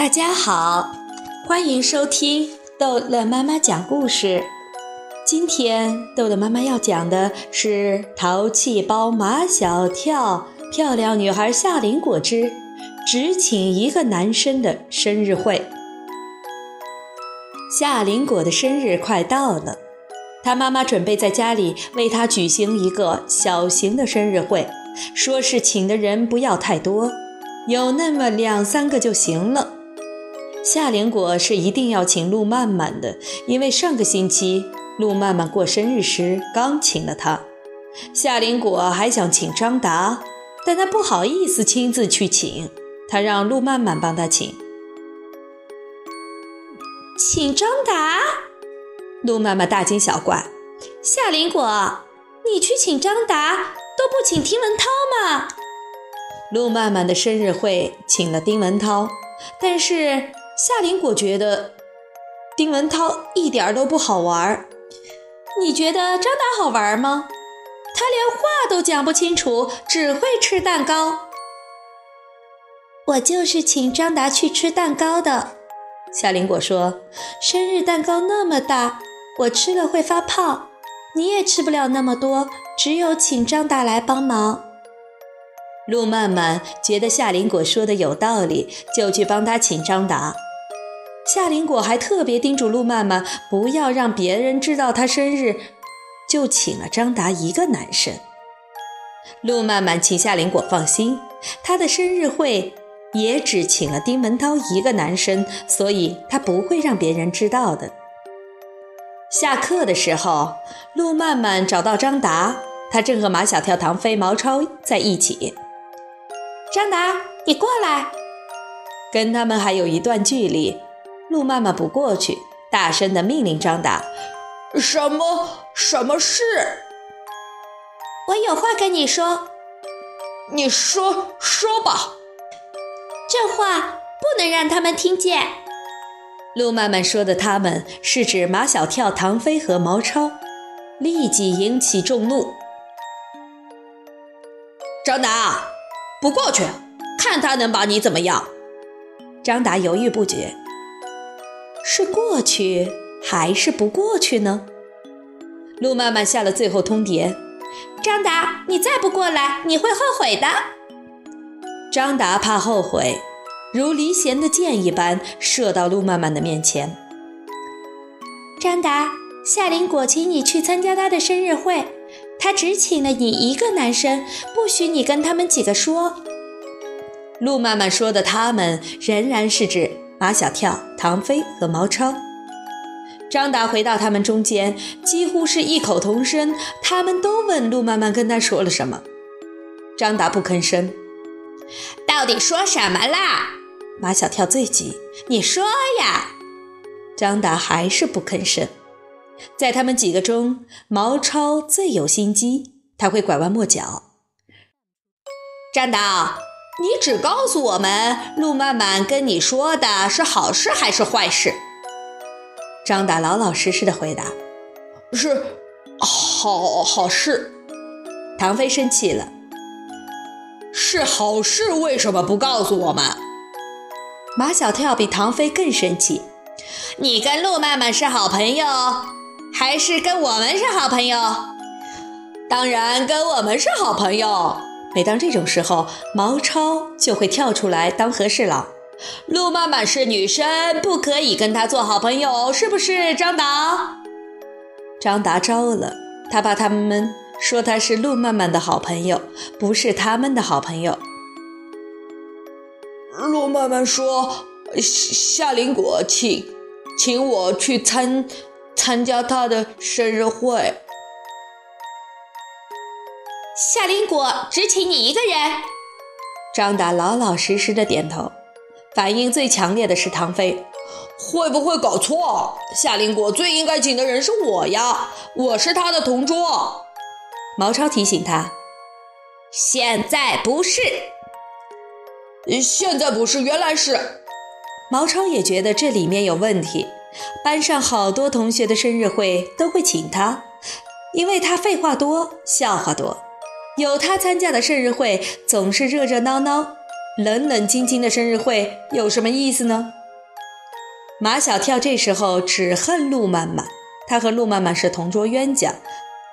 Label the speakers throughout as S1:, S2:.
S1: 大家好，欢迎收听逗乐妈妈讲故事。今天逗乐妈妈要讲的是《淘气包马小跳》漂亮女孩夏林果之只请一个男生的生日会。夏林果的生日快到了，她妈妈准备在家里为她举行一个小型的生日会，说是请的人不要太多，有那么两三个就行了。夏林果是一定要请陆曼曼的，因为上个星期陆曼曼过生日时刚请了她。夏林果还想请张达，但他不好意思亲自去请，他让陆曼曼帮他请。请张达？陆曼曼大惊小怪。夏林果，你去请张达都不请丁文涛吗？陆曼曼的生日会请了丁文涛，但是。夏林果觉得丁文涛一点都不好玩儿你觉得张达好玩吗？他连话都讲不清楚，只会吃蛋糕。我就是请张达去吃蛋糕的。夏林果说：“生日蛋糕那么大，我吃了会发胖，你也吃不了那么多，只有请张达来帮忙。”陆曼曼觉得夏林果说的有道理，就去帮他请张达。夏林果还特别叮嘱陆曼曼不要让别人知道她生日，就请了张达一个男生。陆曼曼请夏林果放心，她的生日会也只请了丁文涛一个男生，所以她不会让别人知道的。下课的时候，陆曼曼找到张达，他正和马小跳、唐飞、毛超在一起。张达，你过来，跟他们还有一段距离。陆曼曼不过去，大声的命令张达：“
S2: 什么什么事？
S1: 我有话跟你说。
S2: 你说说吧。
S1: 这话不能让他们听见。”陆曼曼说的“他们”是指马小跳、唐飞和毛超，立即引起众怒。
S2: 张达，不过去，看他能把你怎么样？
S1: 张达犹豫不决。是过去还是不过去呢？陆曼曼下了最后通牒：“张达，你再不过来，你会后悔的。”张达怕后悔，如离弦的箭一般射到陆曼曼的面前。张达，夏林果请你去参加他的生日会，他只请了你一个男生，不许你跟他们几个说。陆曼曼说的“他们”仍然是指。马小跳、唐飞和毛超，张达回到他们中间，几乎是异口同声。他们都问陆曼曼跟他说了什么。张达不吭声。到底说什么啦？马小跳最急，你说呀！张达还是不吭声。在他们几个中，毛超最有心机，他会拐弯抹角。张达。你只告诉我们，陆曼曼跟你说的是好事还是坏事？张达老老实实的回答：“
S2: 是好好事。”
S1: 唐飞生气了：“
S2: 是好事，为什么不告诉我们？”
S1: 马小跳比唐飞更生气：“你跟陆曼曼是好朋友，还是跟我们是好朋友？
S2: 当然跟我们是好朋友。”
S1: 每当这种时候，毛超就会跳出来当和事佬。陆曼曼是女生，不可以跟她做好朋友，是不是？张达，张达招了，他怕他们说他是陆曼曼的好朋友，不是他们的好朋友。
S2: 陆曼曼说：“夏林果请，请我去参参加他的生日会。”
S1: 夏林果只请你一个人。张达老老实实的点头。反应最强烈的是唐飞，
S2: 会不会搞错？夏林果最应该请的人是我呀，我是他的同桌。
S1: 毛超提醒他，现在不是，
S2: 现在不是，原来是。
S1: 毛超也觉得这里面有问题。班上好多同学的生日会都会请他，因为他废话多，笑话多。有他参加的生日会总是热热闹闹，冷冷清清的生日会有什么意思呢？马小跳这时候只恨陆曼曼，他和陆曼曼是同桌冤家，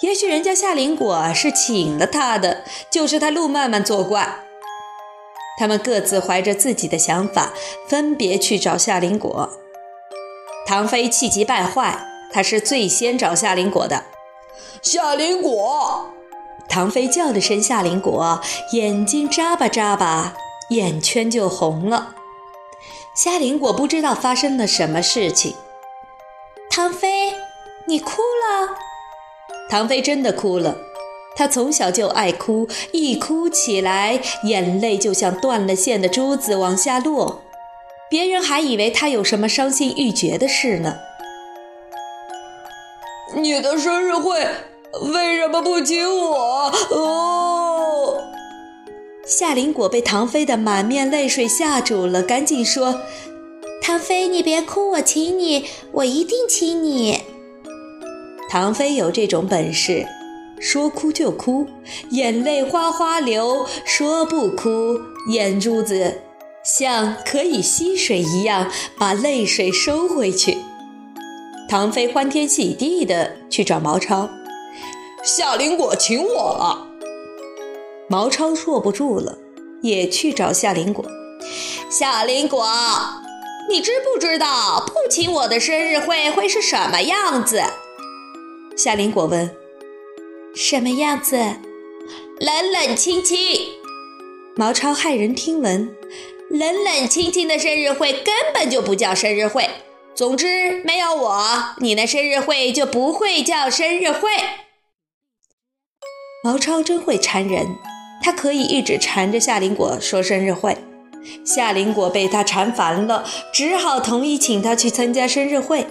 S1: 也许人家夏林果是请了他的，就是他陆曼曼作怪。他们各自怀着自己的想法，分别去找夏林果。唐飞气急败坏，他是最先找夏林果的。
S2: 夏林果，
S1: 唐飞叫了声“夏林果”，眼睛眨巴眨巴，眼圈就红了。夏林果不知道发生了什么事情。唐飞，你哭了？唐飞真的哭了。他从小就爱哭，一哭起来，眼泪就像断了线的珠子往下落。别人还以为他有什么伤心欲绝的事呢。
S2: 你的生日会为什么不亲我？哦，
S1: 夏林果被唐飞的满面泪水吓住了，赶紧说：“唐飞，你别哭，我亲你，我一定亲你。”唐飞有这种本事。说哭就哭，眼泪哗哗流；说不哭，眼珠子像可以吸水一样，把泪水收回去。唐飞欢天喜地的去找毛超，
S2: 夏林果请我了。
S1: 毛超坐不住了，也去找夏林果。夏林果，你知不知道不请我的生日会会是什么样子？夏林果问。什么样子？冷冷清清。毛超骇人听闻，冷冷清清的生日会根本就不叫生日会。总之，没有我，你的生日会就不会叫生日会。毛超真会缠人，他可以一直缠着夏林果说生日会。夏林果被他缠烦了，只好同意请他去参加生日会。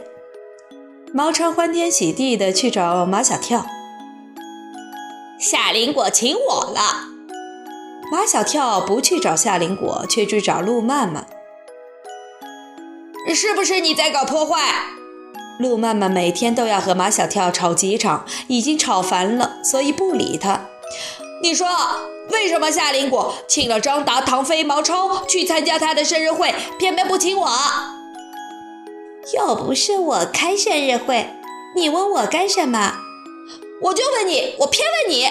S1: 毛超欢天喜地的去找马小跳。夏林果请我了，马小跳不去找夏林果，却去找陆曼曼。
S2: 是不是你在搞破坏？
S1: 陆曼曼每天都要和马小跳吵几场，已经吵烦了，所以不理他。
S2: 你说为什么夏林果请了张达、唐飞、毛超去参加他的生日会，偏偏不请我？
S1: 又不是我开生日会，你问我干什么？
S2: 我就问你，我偏问你。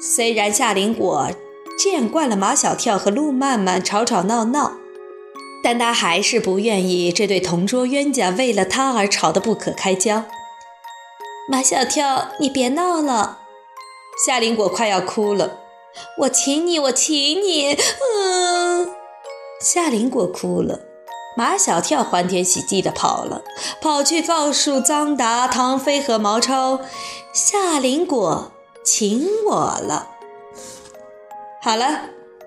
S1: 虽然夏林果见惯了马小跳和陆曼曼吵吵闹闹，但他还是不愿意这对同桌冤家为了他而吵得不可开交。马小跳，你别闹了！夏林果快要哭了。我请你，我请你。嗯，夏林果哭了。马小跳欢天喜地地跑了，跑去告诉张达、唐飞和毛超，夏林果请我了。好了，